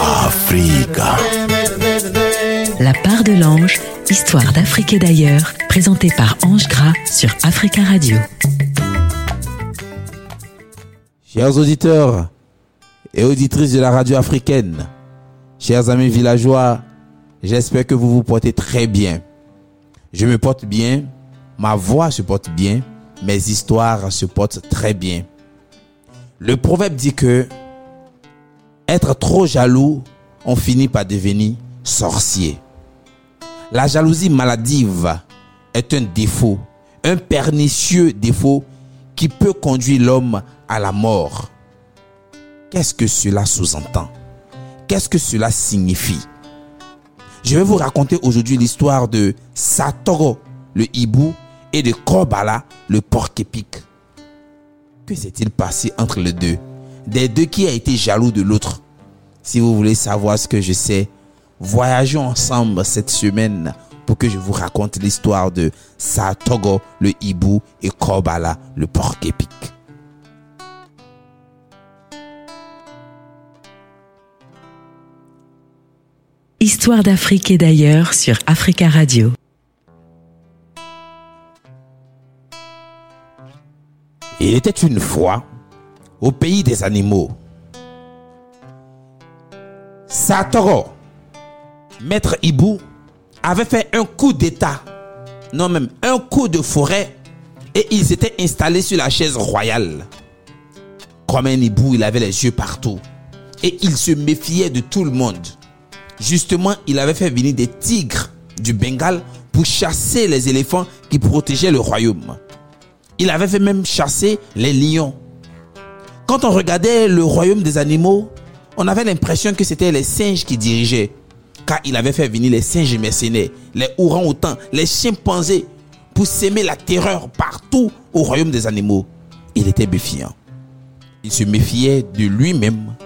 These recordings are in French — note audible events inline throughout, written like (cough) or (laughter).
Africa. La part de l'ange, histoire d'Afrique et d'ailleurs, présentée par Ange Gras sur Africa Radio. Chers auditeurs et auditrices de la radio africaine, chers amis villageois, j'espère que vous vous portez très bien. Je me porte bien, ma voix se porte bien, mes histoires se portent très bien. Le proverbe dit que être trop jaloux, on finit par devenir sorcier. La jalousie maladive est un défaut, un pernicieux défaut qui peut conduire l'homme à la mort. Qu'est-ce que cela sous-entend? Qu'est-ce que cela signifie? Je vais vous raconter aujourd'hui l'histoire de Satoru, le hibou, et de Kobala, le porc-épic. Que s'est-il passé entre les deux? Des deux qui a été jaloux de l'autre? Si vous voulez savoir ce que je sais, voyageons ensemble cette semaine pour que je vous raconte l'histoire de Satogo le hibou et Kobala le porc-épic. Histoire d'Afrique et d'ailleurs sur Africa Radio. Il était une fois au pays des animaux. Satogo, maître hibou, avait fait un coup d'état, non même un coup de forêt, et il s'était installé sur la chaise royale. Comme un hibou, il avait les yeux partout, et il se méfiait de tout le monde. Justement, il avait fait venir des tigres du Bengale pour chasser les éléphants qui protégeaient le royaume. Il avait fait même chasser les lions. Quand on regardait le royaume des animaux, on avait l'impression que c'était les singes qui dirigeaient. Car il avait fait venir les singes mercenaires, les orangs-outans, les chimpanzés, pour s'aimer la terreur partout au royaume des animaux. Il était méfiant. Il se méfiait de lui-même.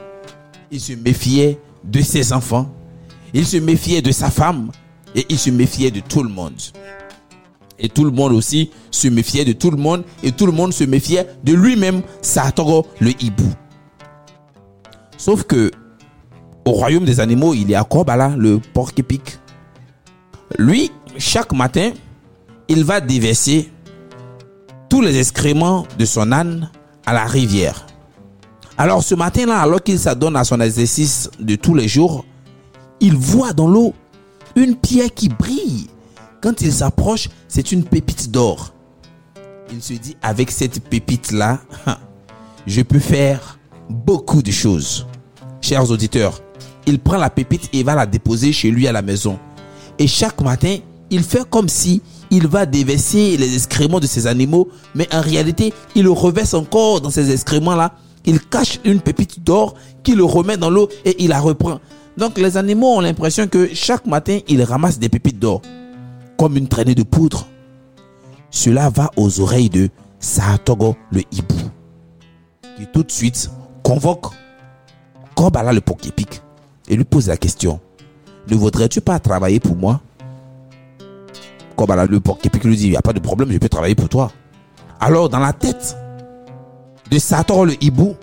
Il se méfiait de ses enfants. Il se méfiait de sa femme. Et il se méfiait de tout le monde. Et tout le monde aussi se méfiait de tout le monde. Et tout le monde se méfiait de lui-même, Satogo le hibou. Sauf que au royaume des animaux, il y a Kobala, le porc-épic. Lui, chaque matin, il va déverser tous les excréments de son âne à la rivière. Alors ce matin-là, alors qu'il s'adonne à son exercice de tous les jours, il voit dans l'eau une pierre qui brille. Quand il s'approche, c'est une pépite d'or. Il se dit, avec cette pépite-là, (laughs) je peux faire beaucoup de choses. Chers auditeurs, il prend la pépite et va la déposer chez lui à la maison. Et chaque matin, il fait comme si il va déverser les excréments de ses animaux, mais en réalité, il le reverse encore dans ces excréments-là. Il cache une pépite d'or qu'il le remet dans l'eau et il la reprend. Donc les animaux ont l'impression que chaque matin, il ramasse des pépites d'or, comme une traînée de poudre. Cela va aux oreilles de Satogo le hibou, qui tout de suite convoque Kobala le porc-épic et lui pose la question Ne voudrais-tu pas travailler pour moi? Kobala le porc-épic lui dit Il n'y a pas de problème, je peux travailler pour toi. Alors, dans la tête de Satogo le hibou,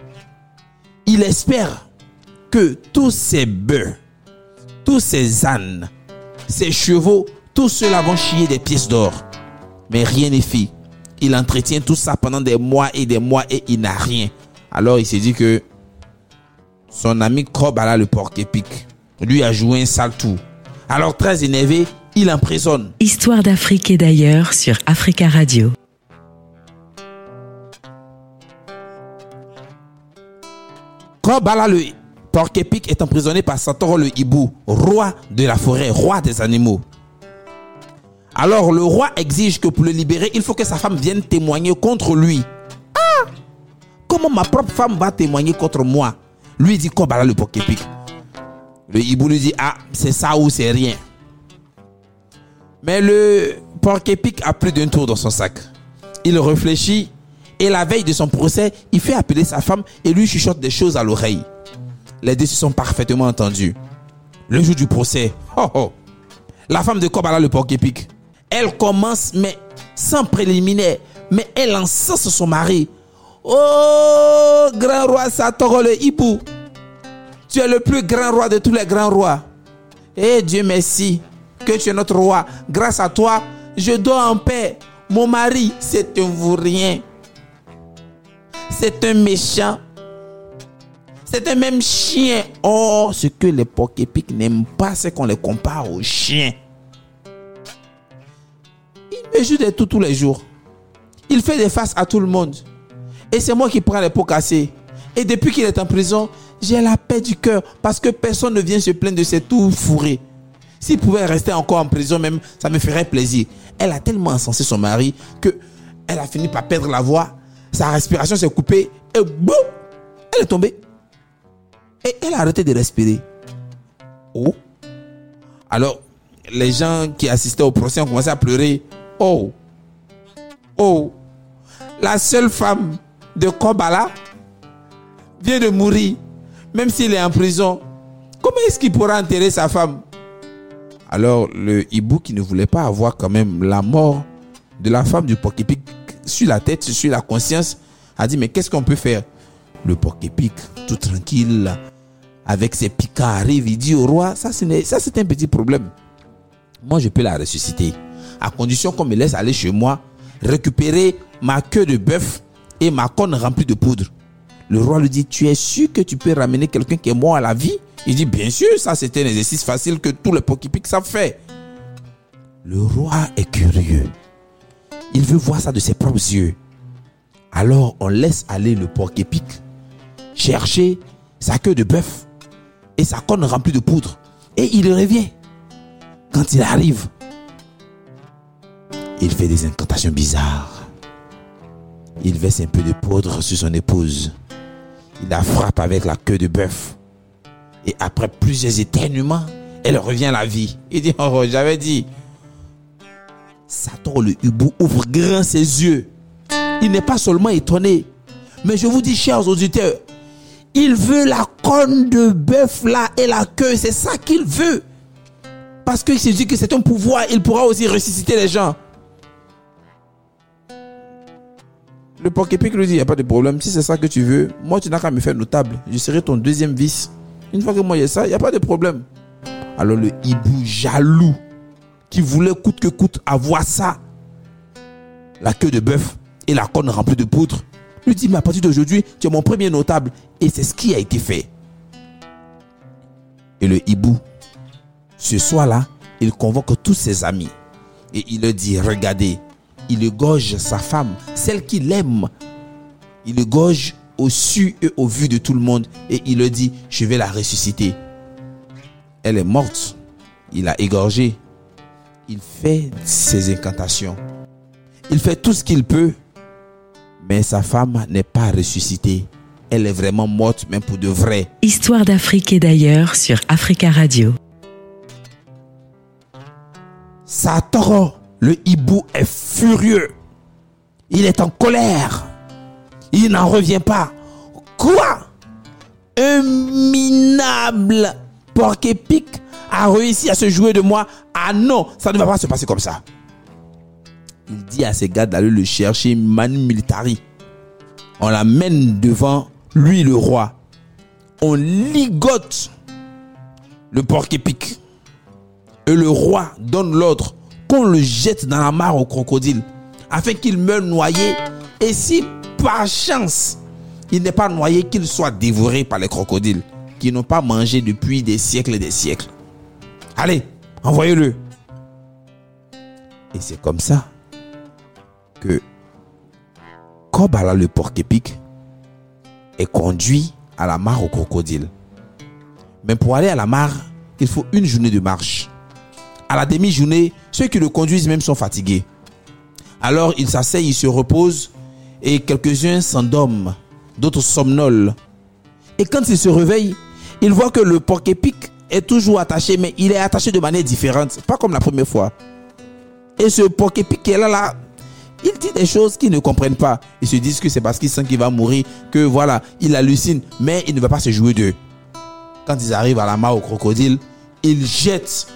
il espère que tous ces bœufs, tous ces ânes, ces chevaux, tout cela vont chier des pièces d'or. Mais rien n'est fait. Il entretient tout ça pendant des mois et des mois et il n'a rien. Alors il se dit que son ami Kobala le porc-épic lui a joué un sale tour. Alors très énervé, il emprisonne. Histoire d'Afrique et d'ailleurs sur Africa Radio. Kobala le porc-épic est emprisonné par Satoru le hibou, roi de la forêt, roi des animaux. Alors le roi exige que pour le libérer, il faut que sa femme vienne témoigner contre lui. Ah Comment ma propre femme va témoigner contre moi? Lui dit Kobala le porc-épic. Le hibou lui dit Ah, c'est ça ou c'est rien. Mais le porc-épic a plus d'un tour dans son sac. Il réfléchit et la veille de son procès, il fait appeler sa femme et lui chuchote des choses à l'oreille. Les deux se sont parfaitement entendus. Le jour du procès, oh oh, la femme de Kobala le porc-épic, elle commence, mais sans préliminaire, mais elle encense son mari. Oh, grand roi Satoro le hibou. Tu es le plus grand roi de tous les grands rois. Eh Dieu merci que tu es notre roi. Grâce à toi, je dors en paix. Mon mari, c'est un vaurien. C'est un méchant. C'est un même chien. Oh, ce que les épiques n'aiment pas, c'est qu'on les compare aux chiens. Me joue des tout tous les jours. Il fait des faces à tout le monde. Et c'est moi qui prends les pots cassés. Et depuis qu'il est en prison, j'ai la paix du cœur parce que personne ne vient se plaindre de ses tout fourrés. S'il pouvait rester encore en prison même, ça me ferait plaisir. Elle a tellement encensé son mari que elle a fini par perdre la voix. Sa respiration s'est coupée et boum, elle est tombée. Et elle a arrêté de respirer. Oh. Alors, les gens qui assistaient au procès ont commencé à pleurer. Oh. Oh. La seule femme de Kobala vient de mourir, même s'il est en prison. Comment est-ce qu'il pourra enterrer sa femme? Alors le hibou qui ne voulait pas avoir quand même la mort de la femme du Poképic sur la tête, sur la conscience, a dit mais qu'est-ce qu'on peut faire? Le Poképic, tout tranquille, avec ses piquants arrive, il dit au roi, ça c'est un petit problème. Moi je peux la ressusciter, à condition qu'on me laisse aller chez moi, récupérer ma queue de bœuf et ma corne remplie de poudre. Le roi lui dit, tu es sûr que tu peux ramener quelqu'un qui est mort à la vie? Il dit, bien sûr, ça c'est un exercice facile que tous les poképics savent faire. Le roi est curieux. Il veut voir ça de ses propres yeux. Alors on laisse aller le porc chercher sa queue de bœuf et sa corne remplie de poudre. Et il revient. Quand il arrive, il fait des incantations bizarres. Il verse un peu de poudre sur son épouse. Il la frappe avec la queue de bœuf. Et après plusieurs éternuements, elle revient à la vie. Il dit, oh, oh j'avais dit. Satan le hibou ouvre grand ses yeux. Il n'est pas seulement étonné. Mais je vous dis, chers auditeurs, il veut la corne de bœuf là et la queue. C'est ça qu'il veut. Parce qu'il se dit que c'est un pouvoir. Il pourra aussi ressusciter les gens. Le Poképic lui dit, il n'y a pas de problème. Si c'est ça que tu veux, moi, tu n'as qu'à me faire notable. Je serai ton deuxième vice. Une fois que moi j'ai ça, il n'y a pas de problème. Alors le hibou jaloux, qui voulait coûte que coûte avoir ça, la queue de bœuf et la corne remplie de poudre, lui dit, mais à partir d'aujourd'hui, tu es mon premier notable. Et c'est ce qui a été fait. Et le hibou, ce soir-là, il convoque tous ses amis. Et il leur dit, regardez, il égorge sa femme, celle qu'il aime. Il égorge au su et au vu de tout le monde et il le dit, je vais la ressusciter. Elle est morte. Il a égorgé. Il fait ses incantations. Il fait tout ce qu'il peut. Mais sa femme n'est pas ressuscitée. Elle est vraiment morte, même pour de vrai. Histoire d'Afrique et d'ailleurs sur Africa Radio. Satoro le hibou est furieux. Il est en colère. Il n'en revient pas. Quoi? Un minable porc épic a réussi à se jouer de moi. Ah non, ça ne va pas se passer comme ça. Il dit à ses gars d'aller le chercher Manu Militari. On l'amène devant lui, le roi. On ligote le porc épic. Et le roi donne l'ordre le jette dans la mare au crocodile afin qu'il meure noyé et si par chance il n'est pas noyé, qu'il soit dévoré par les crocodiles qui n'ont pas mangé depuis des siècles et des siècles. Allez, envoyez-le. Et c'est comme ça que Kobala le porc épic est conduit à la mare au crocodile. Mais pour aller à la mare, il faut une journée de marche. À la demi-journée, ceux qui le conduisent même sont fatigués. Alors ils s'asseyent, ils se reposent et quelques-uns s'endorment, d'autres somnolent. Et quand ils se réveillent, ils voient que le porc épic est toujours attaché, mais il est attaché de manière différente, pas comme la première fois. Et ce porc épic qui est là, il dit des choses qu'ils ne comprennent pas. Ils se disent que c'est parce qu'ils sentent qu'il va mourir, que voilà, il hallucine, mais il ne va pas se jouer d'eux. Quand ils arrivent à la mare au crocodile, ils jettent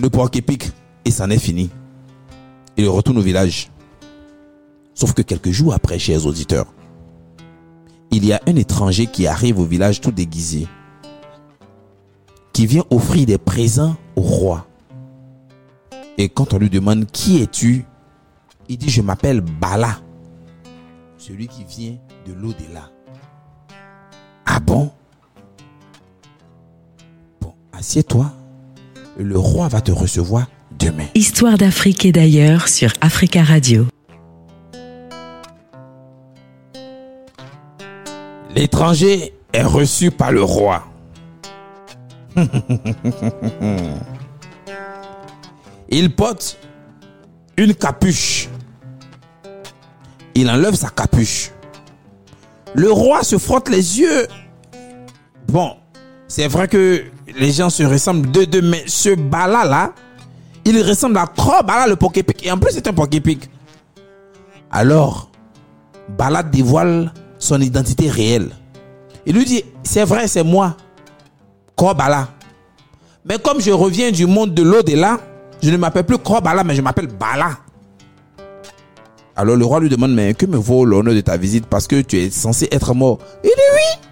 le porc épic et c'en est fini. Il retourne au village. Sauf que quelques jours après, chers auditeurs, il y a un étranger qui arrive au village tout déguisé, qui vient offrir des présents au roi. Et quand on lui demande qui es-tu, il dit je m'appelle Bala, celui qui vient de l'au-delà. Ah bon? Bon, assieds-toi. Le roi va te recevoir demain. Histoire d'Afrique et d'ailleurs sur Africa Radio. L'étranger est reçu par le roi. Il porte une capuche. Il enlève sa capuche. Le roi se frotte les yeux. Bon, c'est vrai que les gens se ressemblent de deux, mais ce Bala là, il ressemble à Kro Bala le Poképic. Et en plus, c'est un Poképic. Alors, Bala dévoile son identité réelle. Il lui dit, c'est vrai, c'est moi, Bala. Mais comme je reviens du monde de l'au-delà, je ne m'appelle plus Bala, mais je m'appelle Bala. Alors le roi lui demande, mais que me vaut l'honneur de ta visite? Parce que tu es censé être mort Il dit oui.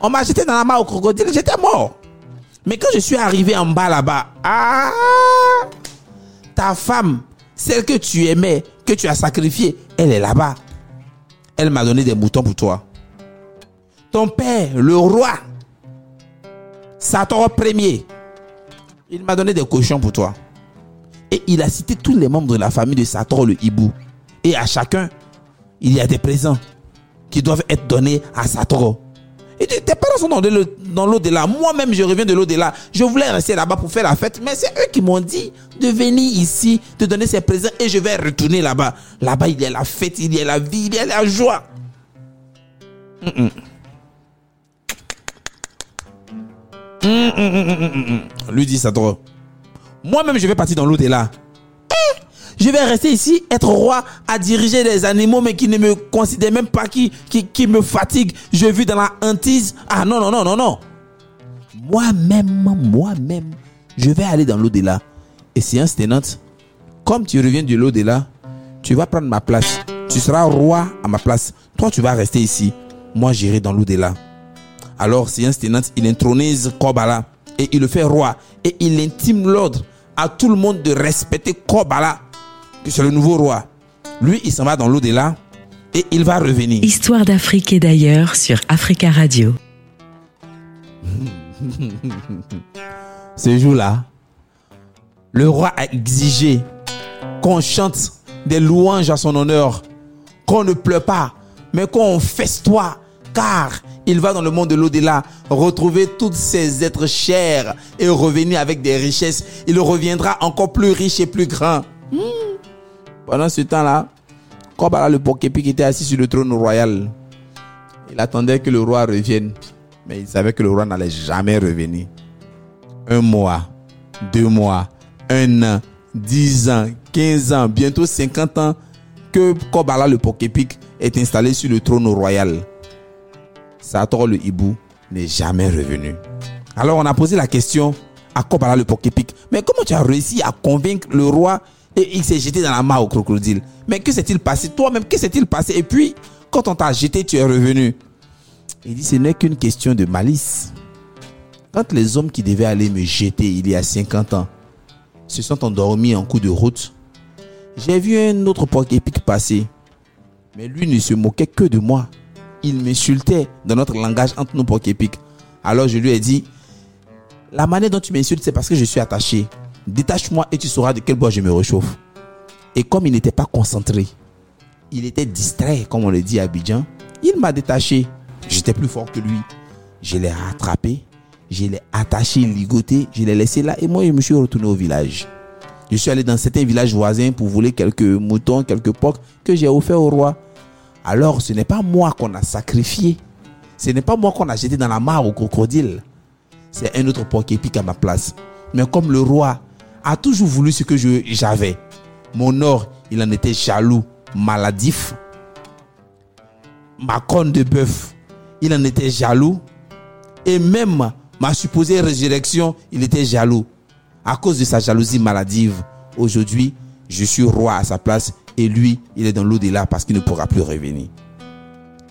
On m'a jeté dans la main au crocodile, j'étais mort. Mais quand je suis arrivé en bas là-bas, ah, ta femme, celle que tu aimais, que tu as sacrifiée, elle est là-bas. Elle m'a donné des moutons pour toi. Ton père, le roi, Satan premier, il m'a donné des cochons pour toi. Et il a cité tous les membres de la famille de Satan le hibou. Et à chacun, il y a des présents qui doivent être donnés à Satan. Et tes parents sont dans l'au-delà. Moi-même, je reviens de l'au-delà. Je voulais rester là-bas pour faire la fête. Mais c'est eux qui m'ont dit de venir ici, de donner ces présents. Et je vais retourner là-bas. Là-bas, il y a la fête, il y a la vie, il y a la joie. Lui dit Sadro. Moi-même, je vais partir dans l'au-delà. Je vais rester ici, être roi, à diriger des animaux, mais qui ne me considèrent même pas, qui, qui, qui me fatiguent. Je vis dans la hantise. Ah non, non, non, non, non. Moi-même, moi-même, je vais aller dans l'au-delà. Et séance tenante, comme tu reviens de l'au-delà, tu vas prendre ma place. Tu seras roi à ma place. Toi, tu vas rester ici. Moi, j'irai dans l'au-delà. Alors, séance tenante, il intronise Kobala et il le fait roi. Et il intime l'ordre à tout le monde de respecter Kobala, que c'est le nouveau roi. Lui, il s'en va dans l'au-delà et il va revenir. Histoire d'Afrique et d'ailleurs sur Africa Radio. (laughs) Ce jour-là, le roi a exigé qu'on chante des louanges à son honneur, qu'on ne pleure pas, mais qu'on festoie, car il va dans le monde de l'au-delà retrouver tous ses êtres chers et revenir avec des richesses. Il reviendra encore plus riche et plus grand. Hmm. Pendant ce temps-là, Kobala le Poképi qui était assis sur le trône royal, il attendait que le roi revienne, mais il savait que le roi n'allait jamais revenir. Un mois, deux mois, un an, dix ans, quinze ans, bientôt cinquante ans que Kobala le Poképic est installé sur le trône royal. Sator le hibou n'est jamais revenu. Alors on a posé la question à Kobala le Poképic. Mais comment tu as réussi à convaincre le roi il s'est jeté dans la main au crocodile Mais que s'est-il passé? Toi-même, que s'est-il passé? Et puis, quand on t'a jeté, tu es revenu. Il dit, ce n'est qu'une question de malice. Quand les hommes qui devaient aller me jeter il y a 50 ans se sont endormis en coup de route, j'ai vu un autre Poképic passer. Mais lui ne se moquait que de moi il m'insultait dans notre langage entre nous pour Alors je lui ai dit, la manière dont tu m'insultes, c'est parce que je suis attaché. Détache-moi et tu sauras de quel bois je me réchauffe. Et comme il n'était pas concentré, il était distrait, comme on le dit à Abidjan, il m'a détaché. J'étais plus fort que lui. Je l'ai rattrapé, je l'ai attaché, ligoté, je l'ai laissé là et moi je me suis retourné au village. Je suis allé dans certains villages voisins pour voler quelques moutons, quelques porcs que j'ai offert au roi alors ce n'est pas moi qu'on a sacrifié. Ce n'est pas moi qu'on a jeté dans la mare au crocodile. C'est un autre porc épique à ma place. Mais comme le roi toujours voulu ce que j'avais, mon or, il en était jaloux, maladif. Ma corne de bœuf, il en était jaloux. Et même ma supposée résurrection, il était jaloux. À cause de sa jalousie maladive, aujourd'hui, je suis roi à sa place et lui, il est dans l'au-delà parce qu'il ne pourra plus revenir.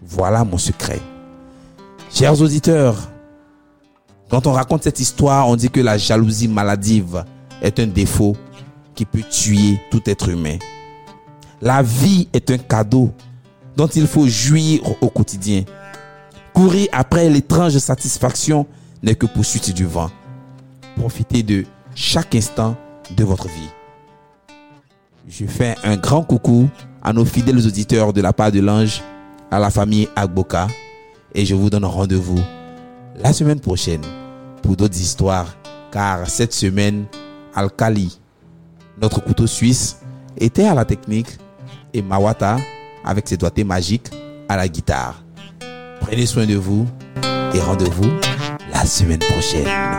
Voilà mon secret. Chers auditeurs, quand on raconte cette histoire, on dit que la jalousie maladive est un défaut qui peut tuer tout être humain. La vie est un cadeau dont il faut jouir au quotidien. Courir après l'étrange satisfaction n'est que poursuite du vent. Profitez de chaque instant de votre vie. Je fais un grand coucou à nos fidèles auditeurs de la part de l'ange, à la famille Agboka, et je vous donne rendez-vous la semaine prochaine pour d'autres histoires, car cette semaine, Alkali, notre couteau suisse, était à la technique et Mawata, avec ses doigtés magiques, à la guitare. Prenez soin de vous et rendez-vous la semaine prochaine.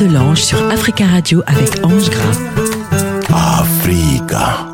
De l'ange sur Africa Radio avec Ange Gras. Africa.